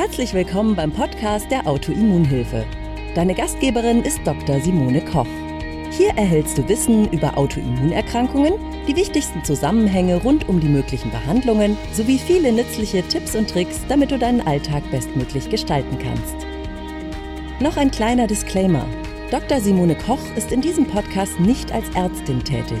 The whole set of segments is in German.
Herzlich willkommen beim Podcast der Autoimmunhilfe. Deine Gastgeberin ist Dr. Simone Koch. Hier erhältst du Wissen über Autoimmunerkrankungen, die wichtigsten Zusammenhänge rund um die möglichen Behandlungen sowie viele nützliche Tipps und Tricks, damit du deinen Alltag bestmöglich gestalten kannst. Noch ein kleiner Disclaimer. Dr. Simone Koch ist in diesem Podcast nicht als Ärztin tätig.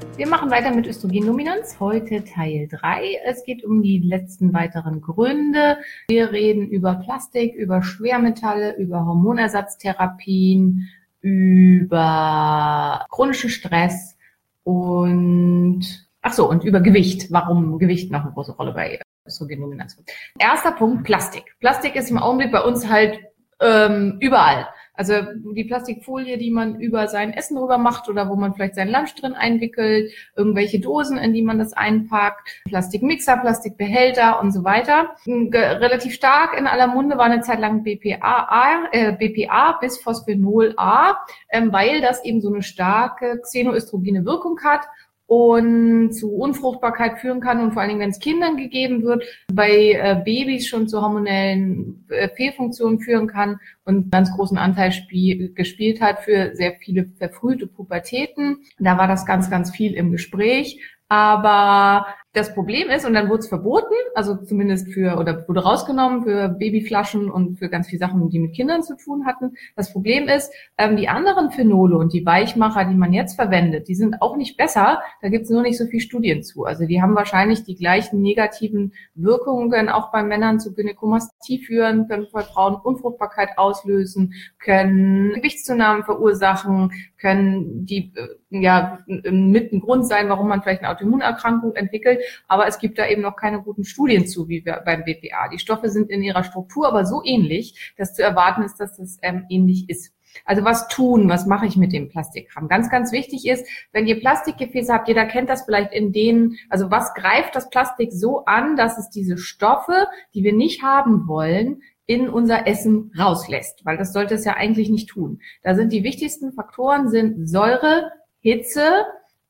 Wir machen weiter mit Östrogendominanz. Heute Teil 3. Es geht um die letzten weiteren Gründe. Wir reden über Plastik, über Schwermetalle, über Hormonersatztherapien, über chronischen Stress und ach so, und über Gewicht. Warum Gewicht noch eine große Rolle bei Östrogendominanz. Erster Punkt, Plastik. Plastik ist im Augenblick bei uns halt ähm, überall. Also die Plastikfolie, die man über sein Essen drüber macht oder wo man vielleicht seinen Lunch drin einwickelt, irgendwelche Dosen, in die man das einpackt, Plastikmixer, Plastikbehälter und so weiter. Relativ stark in aller Munde war eine Zeit lang BPA, äh, BPA bis Phosphenol A, ähm, weil das eben so eine starke xenoöstrogene Wirkung hat und zu Unfruchtbarkeit führen kann und vor allen Dingen, wenn es Kindern gegeben wird, bei äh, Babys schon zu hormonellen äh, Fehlfunktionen führen kann und ganz großen Anteil spiel, gespielt hat für sehr viele verfrühte Pubertäten. Da war das ganz, ganz viel im Gespräch. Aber das Problem ist, und dann wurde es verboten, also zumindest für, oder wurde rausgenommen für Babyflaschen und für ganz viele Sachen, die mit Kindern zu tun hatten. Das Problem ist, ähm, die anderen Phenole und die Weichmacher, die man jetzt verwendet, die sind auch nicht besser. Da gibt es nur nicht so viel Studien zu. Also die haben wahrscheinlich die gleichen negativen Wirkungen auch bei Männern zu Gynäkomastie führen, können bei Frauen Unfruchtbarkeit auslösen, können Gewichtszunahmen verursachen, können die äh, ja mit ein Grund sein, warum man vielleicht eine Autoimmunerkrankung entwickelt. Aber es gibt da eben noch keine guten Studien zu, wie wir beim BPA. Die Stoffe sind in ihrer Struktur aber so ähnlich, dass zu erwarten ist, dass das ähm, ähnlich ist. Also was tun, was mache ich mit dem Plastikkram? Ganz, ganz wichtig ist, wenn ihr Plastikgefäße habt, jeder kennt das vielleicht in denen, also was greift das Plastik so an, dass es diese Stoffe, die wir nicht haben wollen, in unser Essen rauslässt, weil das sollte es ja eigentlich nicht tun. Da sind die wichtigsten Faktoren sind Säure, Hitze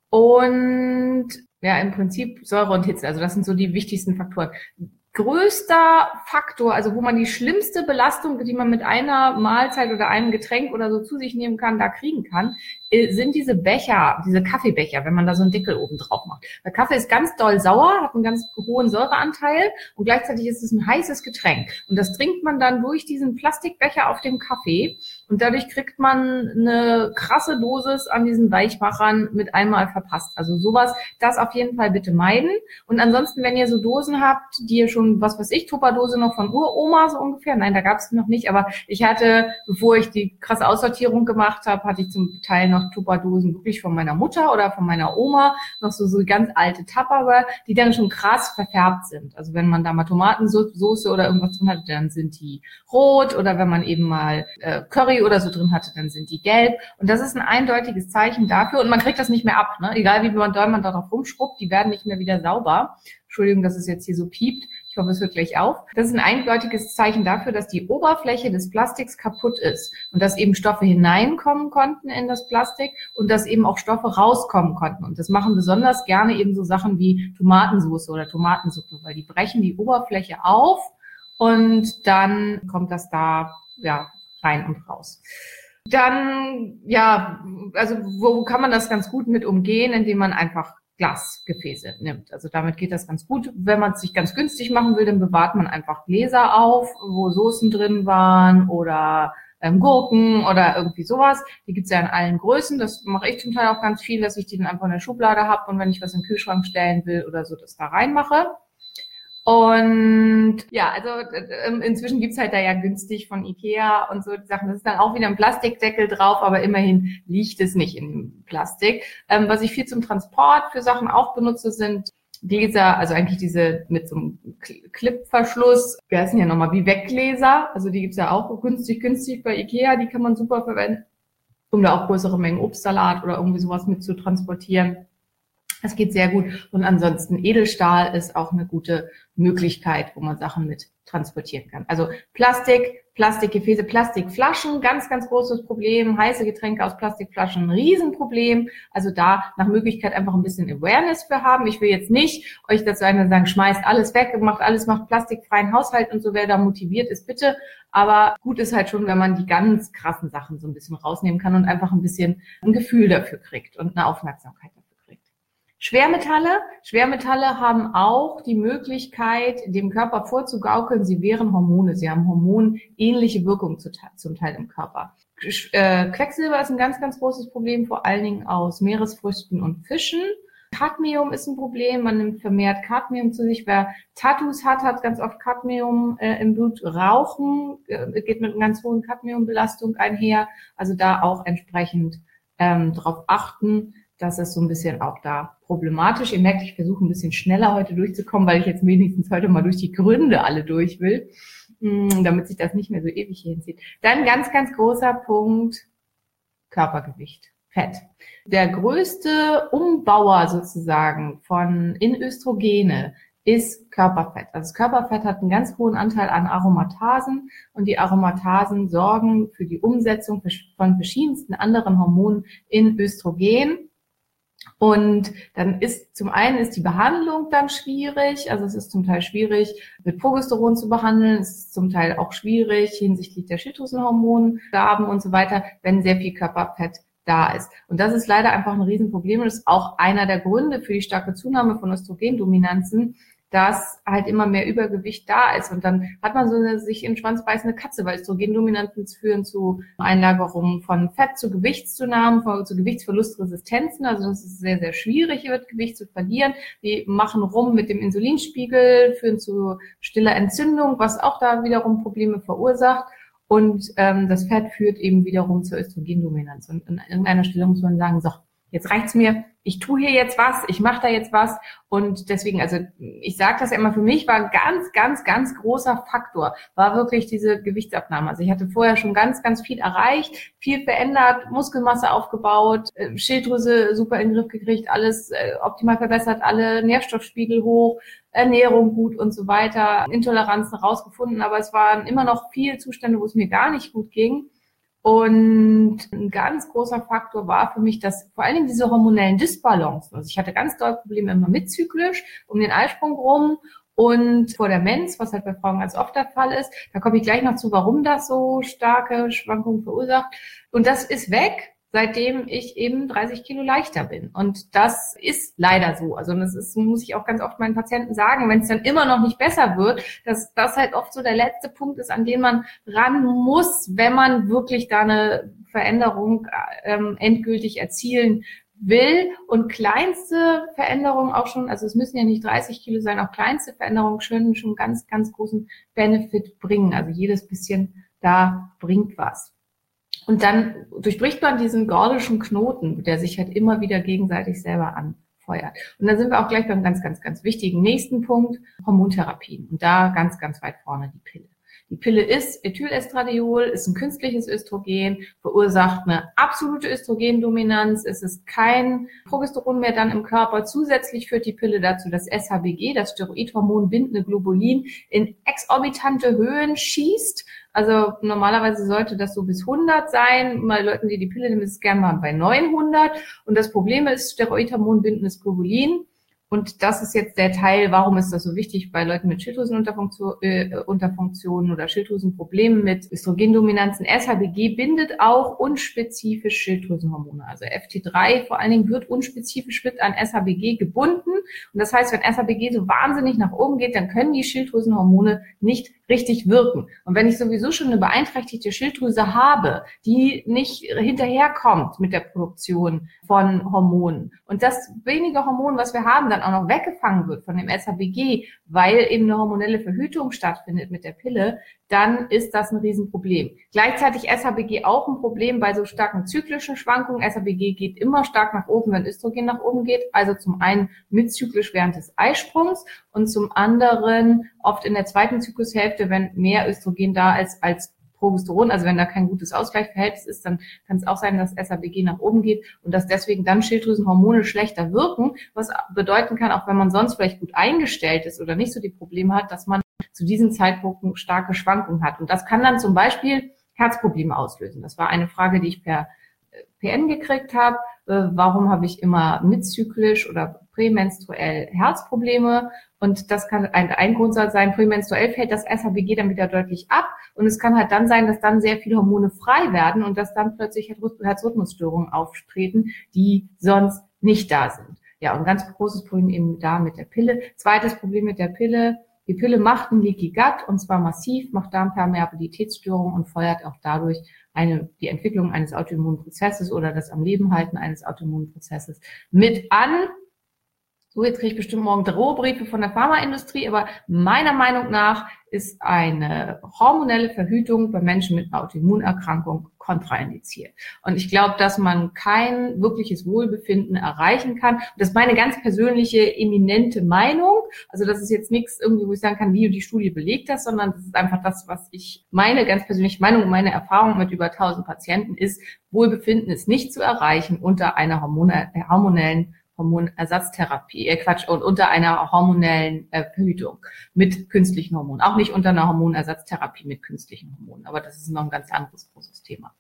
und ja, im Prinzip Säure und Hitze. Also das sind so die wichtigsten Faktoren größter Faktor, also wo man die schlimmste Belastung, die man mit einer Mahlzeit oder einem Getränk oder so zu sich nehmen kann, da kriegen kann, äh, sind diese Becher, diese Kaffeebecher, wenn man da so einen Deckel oben drauf macht. Der Kaffee ist ganz doll sauer, hat einen ganz hohen Säureanteil und gleichzeitig ist es ein heißes Getränk. Und das trinkt man dann durch diesen Plastikbecher auf dem Kaffee und dadurch kriegt man eine krasse Dosis an diesen Weichmachern mit einmal verpasst. Also sowas, das auf jeden Fall bitte meiden. Und ansonsten, wenn ihr so Dosen habt, die ihr schon, was weiß ich, Tupperdose noch von Uroma so ungefähr, nein, da gab es noch nicht, aber ich hatte, bevor ich die krasse Aussortierung gemacht habe, hatte ich zum Teil noch Tupperdosen wirklich von meiner Mutter oder von meiner Oma, noch so, so ganz alte Tupperware, die dann schon krass verfärbt sind. Also wenn man da mal Tomatensauce oder irgendwas drin hatte, dann sind die rot oder wenn man eben mal äh, Curry oder so drin hatte, dann sind die gelb. Und das ist ein eindeutiges Zeichen dafür und man kriegt das nicht mehr ab. Ne? Egal wie man, doll darauf rumschrubbt, die werden nicht mehr wieder sauber. Entschuldigung, dass es jetzt hier so piept. Ich hoffe, es hört gleich auf. Das ist ein eindeutiges Zeichen dafür, dass die Oberfläche des Plastiks kaputt ist und dass eben Stoffe hineinkommen konnten in das Plastik und dass eben auch Stoffe rauskommen konnten. Und das machen besonders gerne eben so Sachen wie Tomatensauce oder Tomatensuppe, weil die brechen die Oberfläche auf und dann kommt das da ja rein und raus. Dann, ja, also wo kann man das ganz gut mit umgehen, indem man einfach Glasgefäße nimmt. Also damit geht das ganz gut. Wenn man es sich ganz günstig machen will, dann bewahrt man einfach Gläser auf, wo Soßen drin waren oder ähm, Gurken oder irgendwie sowas. Die gibt's ja in allen Größen. Das mache ich zum Teil auch ganz viel, dass ich die dann einfach in der Schublade habe und wenn ich was in den Kühlschrank stellen will oder so, das da reinmache. Und ja, also ähm, inzwischen gibt's halt da ja günstig von Ikea und so die Sachen. Das ist dann auch wieder ein Plastikdeckel drauf, aber immerhin liegt es nicht in Plastik. Ähm, was ich viel zum Transport für Sachen auch benutze, sind Gläser, also eigentlich diese mit so einem Clipverschluss, wie heißen ja nochmal, wie Weggläser, also die gibt's ja auch günstig, günstig bei Ikea, die kann man super verwenden, um da auch größere Mengen Obstsalat oder irgendwie sowas mit zu transportieren. Das geht sehr gut. Und ansonsten Edelstahl ist auch eine gute Möglichkeit, wo man Sachen mit transportieren kann. Also Plastik, Plastikgefäße, Plastikflaschen, ganz, ganz großes Problem. Heiße Getränke aus Plastikflaschen, ein Riesenproblem. Also da nach Möglichkeit einfach ein bisschen Awareness für haben. Ich will jetzt nicht euch dazu einen sagen, schmeißt alles weg, macht alles, macht plastikfreien Haushalt und so, wer da motiviert ist, bitte. Aber gut ist halt schon, wenn man die ganz krassen Sachen so ein bisschen rausnehmen kann und einfach ein bisschen ein Gefühl dafür kriegt und eine Aufmerksamkeit Schwermetalle. Schwermetalle haben auch die Möglichkeit, dem Körper vorzugaukeln, sie wären Hormone. Sie haben hormonähnliche Wirkung zum Teil im Körper. Äh, Quecksilber ist ein ganz, ganz großes Problem, vor allen Dingen aus Meeresfrüchten und Fischen. Cadmium ist ein Problem. Man nimmt vermehrt Cadmium zu sich. Wer Tattoos hat, hat ganz oft Cadmium äh, im Blut. Rauchen äh, geht mit einer ganz hohen Cadmiumbelastung einher. Also da auch entsprechend ähm, darauf achten das ist so ein bisschen auch da problematisch. Ihr merkt, ich versuche ein bisschen schneller heute durchzukommen, weil ich jetzt wenigstens heute mal durch die Gründe alle durch will, mm, damit sich das nicht mehr so ewig hier hinzieht. Dann ganz, ganz großer Punkt, Körpergewicht, Fett. Der größte Umbauer sozusagen von in Östrogene ist Körperfett. Also das Körperfett hat einen ganz hohen Anteil an Aromatasen und die Aromatasen sorgen für die Umsetzung von verschiedensten anderen Hormonen in Östrogen. Und dann ist zum einen ist die Behandlung dann schwierig, also es ist zum Teil schwierig, mit Progesteron zu behandeln, es ist zum Teil auch schwierig hinsichtlich der Schilddrüsenhormongaben und so weiter, wenn sehr viel Körperfett da ist. Und das ist leider einfach ein Riesenproblem. Und ist auch einer der Gründe für die starke Zunahme von Östrogendominanzen, dass halt immer mehr Übergewicht da ist. Und dann hat man so eine sich in Schwanz beißende Katze, weil Östrogendominanten führen zu Einlagerungen von Fett, zu Gewichtszunahmen, zu Gewichtsverlustresistenzen. Also das ist sehr, sehr schwierig, wird Gewicht zu verlieren. Die machen rum mit dem Insulinspiegel, führen zu stiller Entzündung, was auch da wiederum Probleme verursacht. Und ähm, das Fett führt eben wiederum zur Östrogendominanz. Und an irgendeiner Stelle muss man sagen, so, jetzt reicht's mir, ich tue hier jetzt was, ich mache da jetzt was und deswegen, also ich sage das ja immer, für mich war ein ganz, ganz, ganz großer Faktor, war wirklich diese Gewichtsabnahme. Also ich hatte vorher schon ganz, ganz viel erreicht, viel verändert, Muskelmasse aufgebaut, äh, Schilddrüse super in den Griff gekriegt, alles äh, optimal verbessert, alle Nährstoffspiegel hoch, Ernährung gut und so weiter, Intoleranzen rausgefunden, aber es waren immer noch viele Zustände, wo es mir gar nicht gut ging. Und ein ganz großer Faktor war für mich, dass vor allen Dingen diese hormonellen Disbalancen, also ich hatte ganz doll Probleme immer mitzyklisch um den Eisprung rum und vor der Mens, was halt bei Frauen ganz oft der Fall ist. Da komme ich gleich noch zu, warum das so starke Schwankungen verursacht. Und das ist weg seitdem ich eben 30 Kilo leichter bin. Und das ist leider so. Also das ist, muss ich auch ganz oft meinen Patienten sagen, wenn es dann immer noch nicht besser wird, dass das halt oft so der letzte Punkt ist, an den man ran muss, wenn man wirklich da eine Veränderung ähm, endgültig erzielen will und kleinste Veränderungen auch schon, also es müssen ja nicht 30 Kilo sein, auch kleinste Veränderungen können schon ganz, ganz großen Benefit bringen. Also jedes bisschen da bringt was. Und dann durchbricht man diesen gordischen Knoten, der sich halt immer wieder gegenseitig selber anfeuert. Und dann sind wir auch gleich beim ganz, ganz, ganz wichtigen nächsten Punkt, Hormontherapien. Und da ganz, ganz weit vorne die Pille. Die Pille ist Ethylestradiol, ist ein künstliches Östrogen, verursacht eine absolute Östrogendominanz. Es ist kein Progesteron mehr dann im Körper. Zusätzlich führt die Pille dazu, dass SHBG, das Steroidhormon bindende Globulin, in exorbitante Höhen schießt. Also normalerweise sollte das so bis 100 sein. Bei Leuten, die die Pille nehmen, ist es gerne mal bei 900. Und das Problem ist Steroidhormon bindendes Globulin und das ist jetzt der Teil, warum ist das so wichtig bei Leuten mit Schilddrüsenunterfunktionen äh, oder Schilddrüsenproblemen mit Östrogendominanzen. SHBG bindet auch unspezifisch Schilddrüsenhormone. Also FT3 vor allen Dingen wird unspezifisch mit an SHBG gebunden. Und das heißt, wenn SHBG so wahnsinnig nach oben geht, dann können die Schilddrüsenhormone nicht richtig wirken. Und wenn ich sowieso schon eine beeinträchtigte Schilddrüse habe, die nicht hinterherkommt mit der Produktion von Hormonen und das wenige Hormon, was wir haben, dann auch noch weggefangen wird von dem SHBG, weil eben eine hormonelle Verhütung stattfindet mit der Pille, dann ist das ein Riesenproblem. Gleichzeitig SHBG auch ein Problem bei so starken zyklischen Schwankungen. SHBG geht immer stark nach oben, wenn Östrogen nach oben geht. Also zum einen mitzyklisch während des Eisprungs und zum anderen oft in der zweiten Zyklushälfte, wenn mehr Östrogen da ist als Progesteron, also wenn da kein gutes Ausgleichsverhältnis ist, dann kann es auch sein, dass SABG nach oben geht und dass deswegen dann Schilddrüsenhormone schlechter wirken, was bedeuten kann, auch wenn man sonst vielleicht gut eingestellt ist oder nicht so die Probleme hat, dass man zu diesen Zeitpunkten starke Schwankungen hat. Und das kann dann zum Beispiel Herzprobleme auslösen. Das war eine Frage, die ich per äh, PN gekriegt habe. Äh, warum habe ich immer mitzyklisch oder prämenstruell Herzprobleme? Und das kann ein, ein Grund sein, prämenstruell fällt das SHBG dann wieder deutlich ab. Und es kann halt dann sein, dass dann sehr viele Hormone frei werden und dass dann plötzlich Herzrhythmusstörungen auftreten, die sonst nicht da sind. Ja, und ganz großes Problem eben da mit der Pille. Zweites Problem mit der Pille, die Pille macht ein Leaky Gut und zwar massiv, macht Darmpermeabilitätsstörungen und feuert auch dadurch eine, die Entwicklung eines Autoimmunprozesses oder das am Leben halten eines Autoimmunprozesses mit an. So, jetzt kriege ich bestimmt morgen Drohbriefe von der Pharmaindustrie, aber meiner Meinung nach ist eine hormonelle Verhütung bei Menschen mit einer Autoimmunerkrankung kontraindiziert. Und ich glaube, dass man kein wirkliches Wohlbefinden erreichen kann. Das ist meine ganz persönliche, eminente Meinung. Also das ist jetzt nichts irgendwie, wo ich sagen kann, wie die Studie belegt das, sondern das ist einfach das, was ich meine ganz persönliche Meinung und meine Erfahrung mit über 1000 Patienten ist, Wohlbefinden ist nicht zu erreichen unter einer hormonellen Hormonersatztherapie, äh Quatsch, und unter einer hormonellen Verhütung mit künstlichen Hormonen. Auch nicht unter einer Hormonersatztherapie mit künstlichen Hormonen, aber das ist noch ein ganz anderes großes Thema.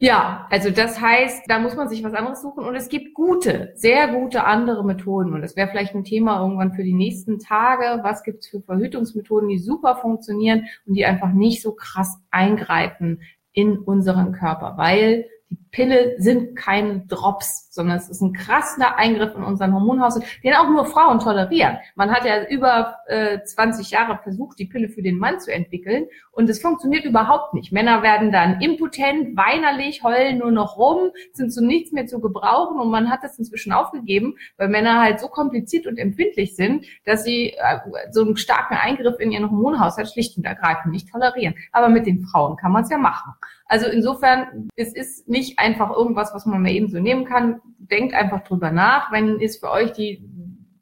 Ja, also das heißt, da muss man sich was anderes suchen und es gibt gute, sehr gute andere Methoden und das wäre vielleicht ein Thema irgendwann für die nächsten Tage. Was gibt es für Verhütungsmethoden, die super funktionieren und die einfach nicht so krass eingreifen in unseren Körper, weil Pille sind keine Drops, sondern es ist ein krasser Eingriff in unseren Hormonhaushalt, den auch nur Frauen tolerieren. Man hat ja über äh, 20 Jahre versucht, die Pille für den Mann zu entwickeln und es funktioniert überhaupt nicht. Männer werden dann impotent, weinerlich, heulen nur noch rum, sind zu nichts mehr zu gebrauchen und man hat das inzwischen aufgegeben, weil Männer halt so kompliziert und empfindlich sind, dass sie äh, so einen starken Eingriff in ihren Hormonhaushalt schlicht und ergreifend nicht tolerieren. Aber mit den Frauen kann man es ja machen. Also insofern, es ist nicht einfach irgendwas, was man mal eben so nehmen kann. Denkt einfach drüber nach. Wenn es für euch die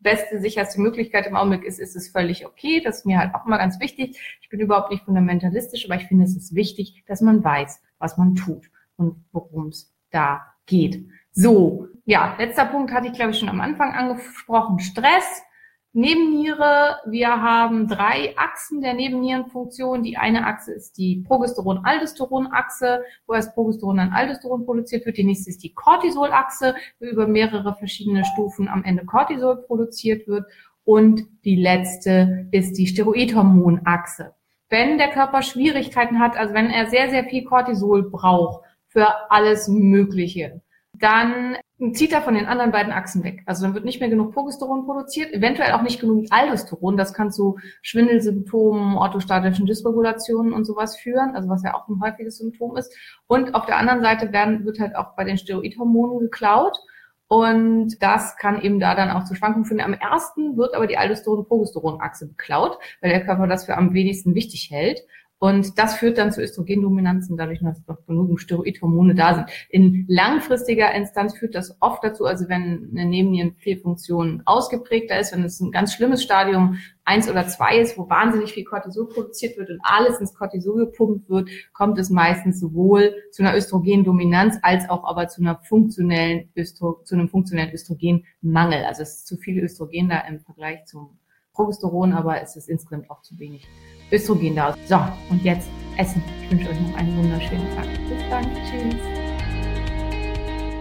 beste, sicherste Möglichkeit im Augenblick ist, ist es völlig okay. Das ist mir halt auch immer ganz wichtig. Ich bin überhaupt nicht fundamentalistisch, aber ich finde, es ist wichtig, dass man weiß, was man tut und worum es da geht. So, ja, letzter Punkt hatte ich, glaube ich, schon am Anfang angesprochen. Stress. Nebenniere, wir haben drei Achsen der Nebennierenfunktion. Die eine Achse ist die Progesteron-Aldosteron-Achse, wo das Progesteron an Aldosteron produziert wird. Die nächste ist die Cortisol-Achse, wo über mehrere verschiedene Stufen am Ende Cortisol produziert wird. Und die letzte ist die Steroidhormonachse. Wenn der Körper Schwierigkeiten hat, also wenn er sehr, sehr viel Cortisol braucht für alles Mögliche, dann zieht er von den anderen beiden Achsen weg. Also dann wird nicht mehr genug Progesteron produziert, eventuell auch nicht genug Aldosteron. Das kann zu Schwindelsymptomen, orthostatischen Dysregulationen und sowas führen, also was ja auch ein häufiges Symptom ist. Und auf der anderen Seite werden, wird halt auch bei den Steroidhormonen geklaut. Und das kann eben da dann auch zu Schwankungen führen. Am ersten wird aber die Aldosteron-Progesteron-Achse beklaut, weil der Körper das für am wenigsten wichtig hält. Und das führt dann zu Östrogendominanzen, dadurch, dass noch genug Steroidhormone da sind. In langfristiger Instanz führt das oft dazu, also wenn eine Nebennierenfehlfunktion ausgeprägter ist, wenn es ein ganz schlimmes Stadium eins oder zwei ist, wo wahnsinnig viel Cortisol produziert wird und alles ins Cortisol gepumpt wird, kommt es meistens sowohl zu einer Östrogendominanz als auch aber zu einer funktionellen Östro zu einem funktionellen Östrogenmangel. Also es ist zu viel Östrogen da im Vergleich zum Progesteron, aber es ist insgesamt auch zu wenig. Östrogen da. So, und jetzt essen. Ich wünsche euch noch einen wunderschönen Tag. Bis dann. Tschüss.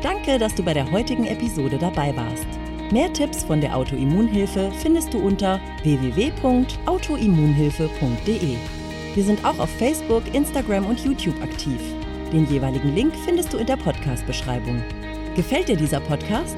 Danke, dass du bei der heutigen Episode dabei warst. Mehr Tipps von der Autoimmunhilfe findest du unter www.autoimmunhilfe.de. Wir sind auch auf Facebook, Instagram und YouTube aktiv. Den jeweiligen Link findest du in der Podcast-Beschreibung. Gefällt dir dieser Podcast?